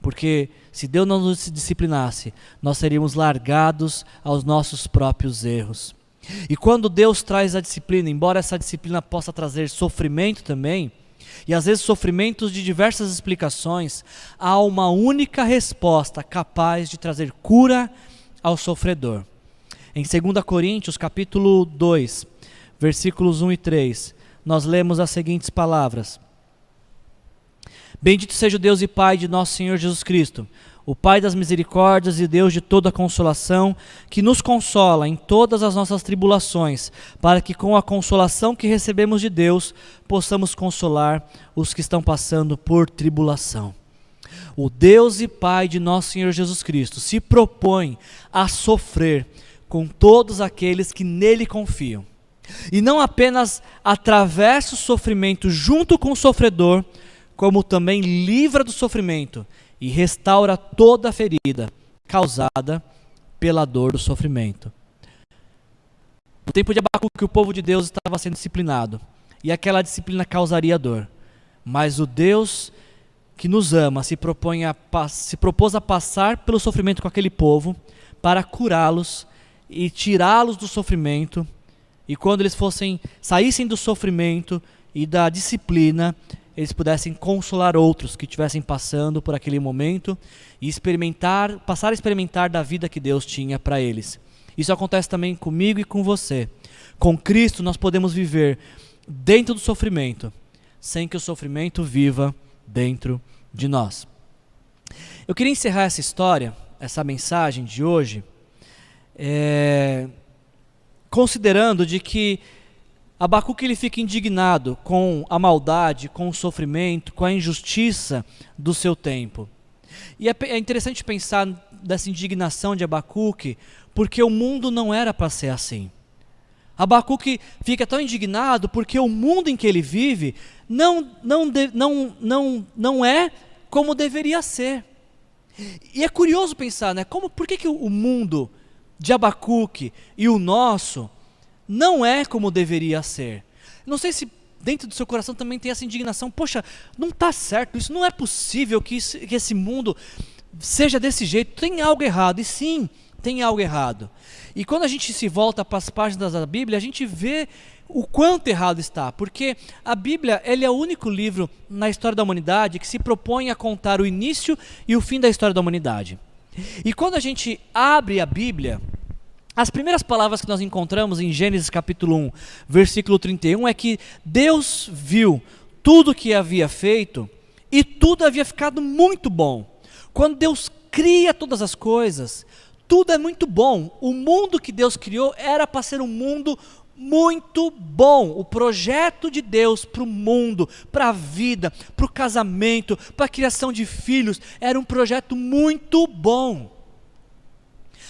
Porque se Deus não nos disciplinasse, nós seríamos largados aos nossos próprios erros. E quando Deus traz a disciplina, embora essa disciplina possa trazer sofrimento também, e às vezes sofrimentos de diversas explicações, há uma única resposta capaz de trazer cura ao sofredor. Em 2 Coríntios, capítulo 2, versículos 1 e 3, nós lemos as seguintes palavras: Bendito seja o Deus e Pai de nosso Senhor Jesus Cristo, o Pai das misericórdias e Deus de toda consolação, que nos consola em todas as nossas tribulações, para que com a consolação que recebemos de Deus, possamos consolar os que estão passando por tribulação. O Deus e Pai de nosso Senhor Jesus Cristo se propõe a sofrer com todos aqueles que nele confiam e não apenas atravessa o sofrimento junto com o sofredor, como também livra do sofrimento e restaura toda a ferida causada pela dor do sofrimento. No tempo de Abacuque, o povo de Deus estava sendo disciplinado, e aquela disciplina causaria dor. Mas o Deus que nos ama se, propõe a, se propôs a passar pelo sofrimento com aquele povo para curá-los e tirá-los do sofrimento e quando eles fossem saíssem do sofrimento e da disciplina, eles pudessem consolar outros que estivessem passando por aquele momento e experimentar, passar a experimentar da vida que Deus tinha para eles. Isso acontece também comigo e com você. Com Cristo nós podemos viver dentro do sofrimento, sem que o sofrimento viva dentro de nós. Eu queria encerrar essa história, essa mensagem de hoje, é, considerando de que Abacuque ele fica indignado com a maldade, com o sofrimento, com a injustiça do seu tempo. E é, é interessante pensar dessa indignação de Abacuque, porque o mundo não era para ser assim. Abacuque fica tão indignado porque o mundo em que ele vive não, não, não, não, não é como deveria ser. E é curioso pensar, né? Como, por que, que o mundo de Abacuque e o nosso não é como deveria ser. Não sei se dentro do seu coração também tem essa indignação. Poxa, não está certo, isso não é possível que, isso, que esse mundo seja desse jeito. Tem algo errado. E sim, tem algo errado. E quando a gente se volta para as páginas da Bíblia, a gente vê o quanto errado está, porque a Bíblia ele é o único livro na história da humanidade que se propõe a contar o início e o fim da história da humanidade. E quando a gente abre a Bíblia, as primeiras palavras que nós encontramos em Gênesis capítulo 1, versículo 31 é que Deus viu tudo que havia feito e tudo havia ficado muito bom. Quando Deus cria todas as coisas, tudo é muito bom. O mundo que Deus criou era para ser um mundo muito bom. O projeto de Deus para o mundo, para a vida, para o casamento, para a criação de filhos, era um projeto muito bom.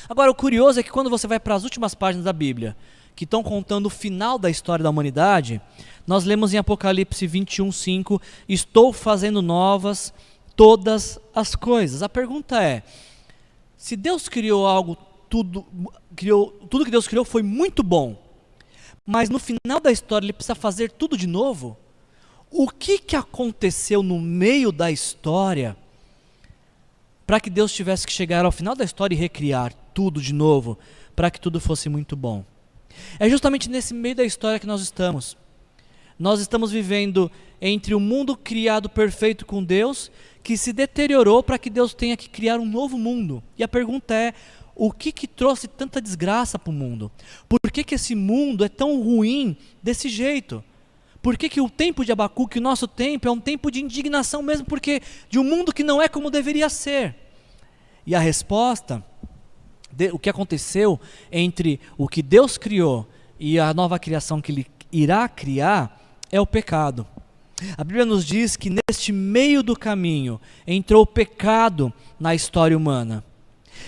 Agora, o curioso é que quando você vai para as últimas páginas da Bíblia, que estão contando o final da história da humanidade, nós lemos em Apocalipse 21, 5: Estou fazendo novas todas as coisas. A pergunta é: se Deus criou algo, tudo, criou, tudo que Deus criou foi muito bom mas no final da história ele precisa fazer tudo de novo? O que, que aconteceu no meio da história para que Deus tivesse que chegar ao final da história e recriar tudo de novo, para que tudo fosse muito bom? É justamente nesse meio da história que nós estamos. Nós estamos vivendo entre o mundo criado perfeito com Deus, que se deteriorou para que Deus tenha que criar um novo mundo. E a pergunta é: o que, que trouxe tanta desgraça para o mundo? Por que, que esse mundo é tão ruim desse jeito? Por que, que o tempo de Abacuque, o nosso tempo, é um tempo de indignação mesmo, porque de um mundo que não é como deveria ser? E a resposta de, o que aconteceu entre o que Deus criou e a nova criação que Ele irá criar é o pecado. A Bíblia nos diz que neste meio do caminho entrou o pecado na história humana.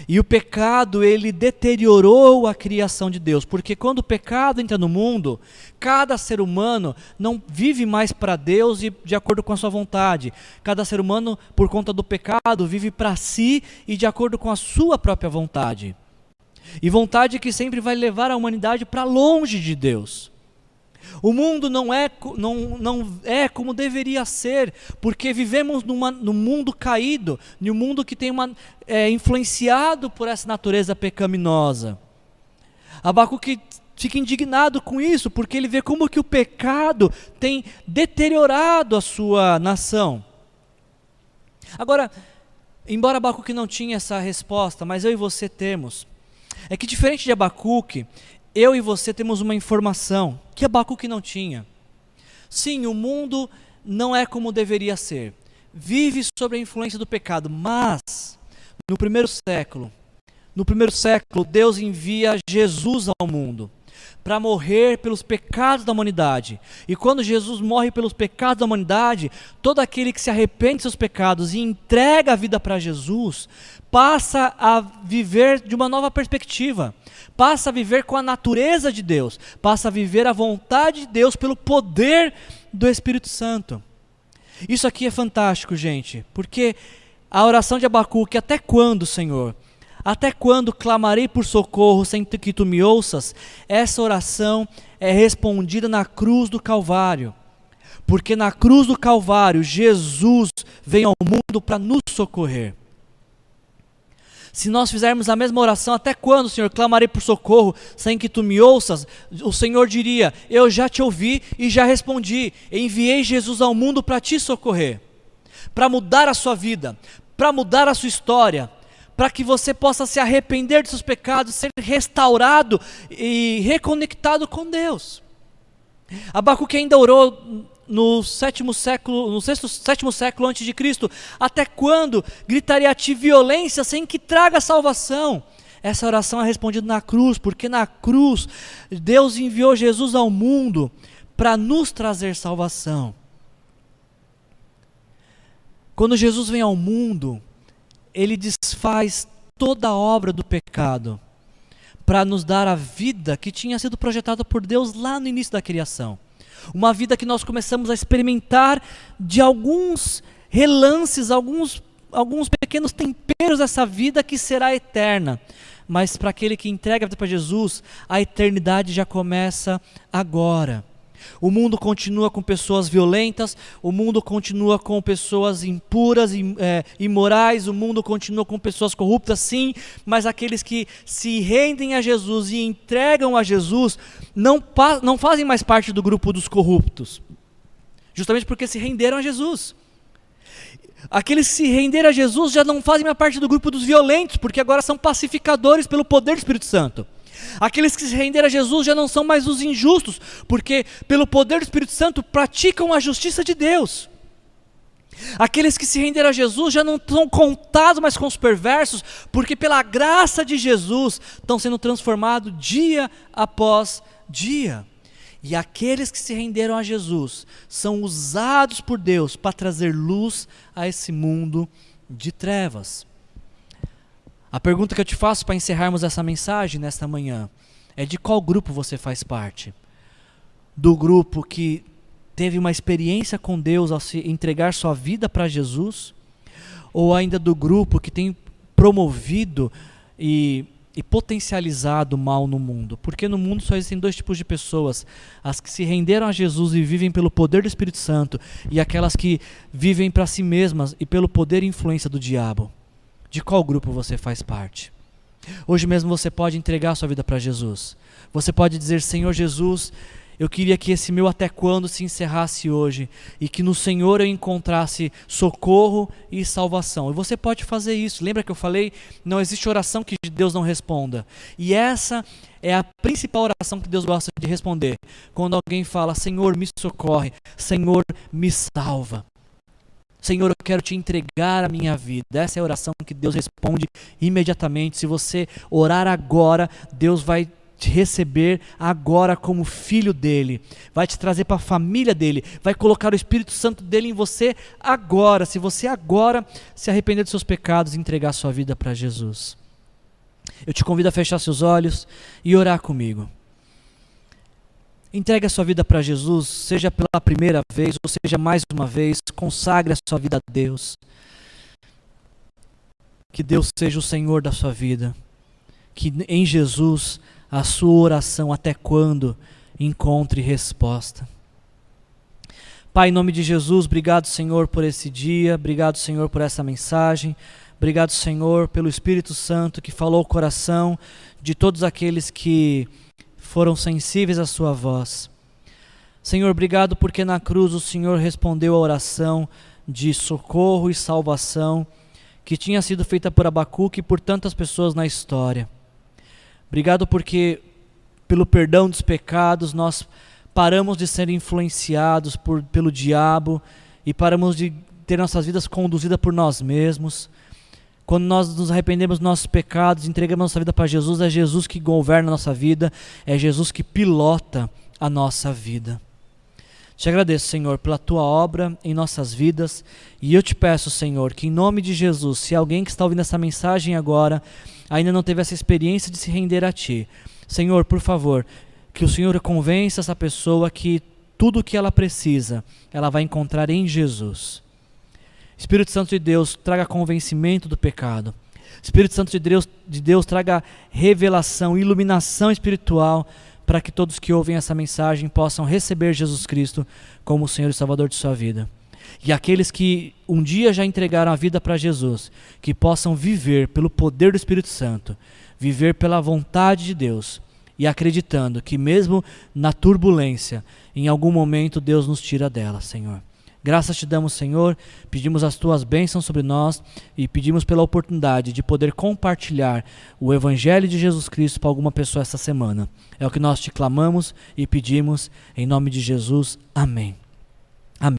E o pecado, ele deteriorou a criação de Deus, porque quando o pecado entra no mundo, cada ser humano não vive mais para Deus e de acordo com a sua vontade. Cada ser humano, por conta do pecado, vive para si e de acordo com a sua própria vontade. E vontade que sempre vai levar a humanidade para longe de Deus. O mundo não é, não, não é como deveria ser, porque vivemos numa, num mundo caído, num mundo que tem uma, é, influenciado por essa natureza pecaminosa. Abacuque fica indignado com isso, porque ele vê como que o pecado tem deteriorado a sua nação. Agora, embora Abacuque não tinha essa resposta, mas eu e você temos, é que diferente de Abacuque, eu e você temos uma informação que Abacuque não tinha. Sim, o mundo não é como deveria ser. Vive sob a influência do pecado, mas no primeiro século, no primeiro século, Deus envia Jesus ao mundo para morrer pelos pecados da humanidade. E quando Jesus morre pelos pecados da humanidade, todo aquele que se arrepende de seus pecados e entrega a vida para Jesus, passa a viver de uma nova perspectiva, passa a viver com a natureza de Deus, passa a viver a vontade de Deus pelo poder do Espírito Santo. Isso aqui é fantástico, gente, porque a oração de Abacuque, até quando, Senhor? Até quando clamarei por socorro sem que tu me ouças? Essa oração é respondida na cruz do Calvário. Porque na cruz do Calvário, Jesus vem ao mundo para nos socorrer. Se nós fizermos a mesma oração, até quando, Senhor, clamarei por socorro sem que tu me ouças? O Senhor diria: Eu já te ouvi e já respondi. Enviei Jesus ao mundo para te socorrer, para mudar a sua vida, para mudar a sua história, para que você possa se arrepender dos seus pecados, ser restaurado e reconectado com Deus. Abacuque ainda orou no sétimo século, no sexto, sétimo século antes de Cristo, até quando gritaria a ti violência sem que traga salvação? Essa oração é respondida na cruz, porque na cruz Deus enviou Jesus ao mundo para nos trazer salvação. Quando Jesus vem ao mundo, ele desfaz toda a obra do pecado para nos dar a vida que tinha sido projetada por Deus lá no início da criação. Uma vida que nós começamos a experimentar de alguns relances, alguns, alguns pequenos temperos dessa vida que será eterna. Mas para aquele que entrega a vida para Jesus, a eternidade já começa agora. O mundo continua com pessoas violentas, o mundo continua com pessoas impuras, é, imorais, o mundo continua com pessoas corruptas, sim, mas aqueles que se rendem a Jesus e entregam a Jesus não, não fazem mais parte do grupo dos corruptos, justamente porque se renderam a Jesus. Aqueles que se renderam a Jesus já não fazem mais parte do grupo dos violentos, porque agora são pacificadores pelo poder do Espírito Santo. Aqueles que se renderam a Jesus já não são mais os injustos, porque pelo poder do Espírito Santo praticam a justiça de Deus. Aqueles que se renderam a Jesus já não estão contados mais com os perversos, porque pela graça de Jesus estão sendo transformados dia após dia. E aqueles que se renderam a Jesus são usados por Deus para trazer luz a esse mundo de trevas. A pergunta que eu te faço para encerrarmos essa mensagem nesta manhã é de qual grupo você faz parte? Do grupo que teve uma experiência com Deus ao se entregar sua vida para Jesus? Ou ainda do grupo que tem promovido e, e potencializado o mal no mundo? Porque no mundo só existem dois tipos de pessoas: as que se renderam a Jesus e vivem pelo poder do Espírito Santo, e aquelas que vivem para si mesmas e pelo poder e influência do diabo de qual grupo você faz parte. Hoje mesmo você pode entregar sua vida para Jesus. Você pode dizer: Senhor Jesus, eu queria que esse meu até quando se encerrasse hoje e que no Senhor eu encontrasse socorro e salvação. E você pode fazer isso. Lembra que eu falei? Não existe oração que Deus não responda. E essa é a principal oração que Deus gosta de responder. Quando alguém fala: Senhor, me socorre, Senhor, me salva. Senhor, eu quero te entregar a minha vida. Essa é a oração que Deus responde imediatamente. Se você orar agora, Deus vai te receber agora como filho dele, vai te trazer para a família dele, vai colocar o Espírito Santo dele em você agora. Se você agora se arrepender dos seus pecados e entregar sua vida para Jesus. Eu te convido a fechar seus olhos e orar comigo. Entregue a sua vida para Jesus, seja pela primeira vez ou seja mais uma vez, consagre a sua vida a Deus. Que Deus seja o Senhor da sua vida. Que em Jesus a sua oração até quando encontre resposta. Pai, em nome de Jesus, obrigado, Senhor, por esse dia, obrigado, Senhor, por essa mensagem, obrigado, Senhor, pelo Espírito Santo que falou o coração de todos aqueles que foram sensíveis à Sua voz. Senhor, obrigado porque na cruz o Senhor respondeu à oração de socorro e salvação que tinha sido feita por Abacuque e por tantas pessoas na história. Obrigado porque, pelo perdão dos pecados, nós paramos de ser influenciados por, pelo diabo e paramos de ter nossas vidas conduzidas por nós mesmos. Quando nós nos arrependemos dos nossos pecados, entregamos nossa vida para Jesus, é Jesus que governa a nossa vida, é Jesus que pilota a nossa vida. Te agradeço, Senhor, pela tua obra em nossas vidas e eu te peço, Senhor, que em nome de Jesus, se alguém que está ouvindo essa mensagem agora ainda não teve essa experiência de se render a Ti. Senhor, por favor, que o Senhor convença essa pessoa que tudo o que ela precisa, ela vai encontrar em Jesus. Espírito Santo de Deus, traga convencimento do pecado. Espírito Santo de Deus, de Deus traga revelação, iluminação espiritual para que todos que ouvem essa mensagem possam receber Jesus Cristo como o Senhor e Salvador de sua vida. E aqueles que um dia já entregaram a vida para Jesus, que possam viver pelo poder do Espírito Santo, viver pela vontade de Deus e acreditando que, mesmo na turbulência, em algum momento Deus nos tira dela, Senhor. Graças te damos, Senhor, pedimos as tuas bênçãos sobre nós e pedimos pela oportunidade de poder compartilhar o Evangelho de Jesus Cristo para alguma pessoa essa semana. É o que nós te clamamos e pedimos, em nome de Jesus. Amém.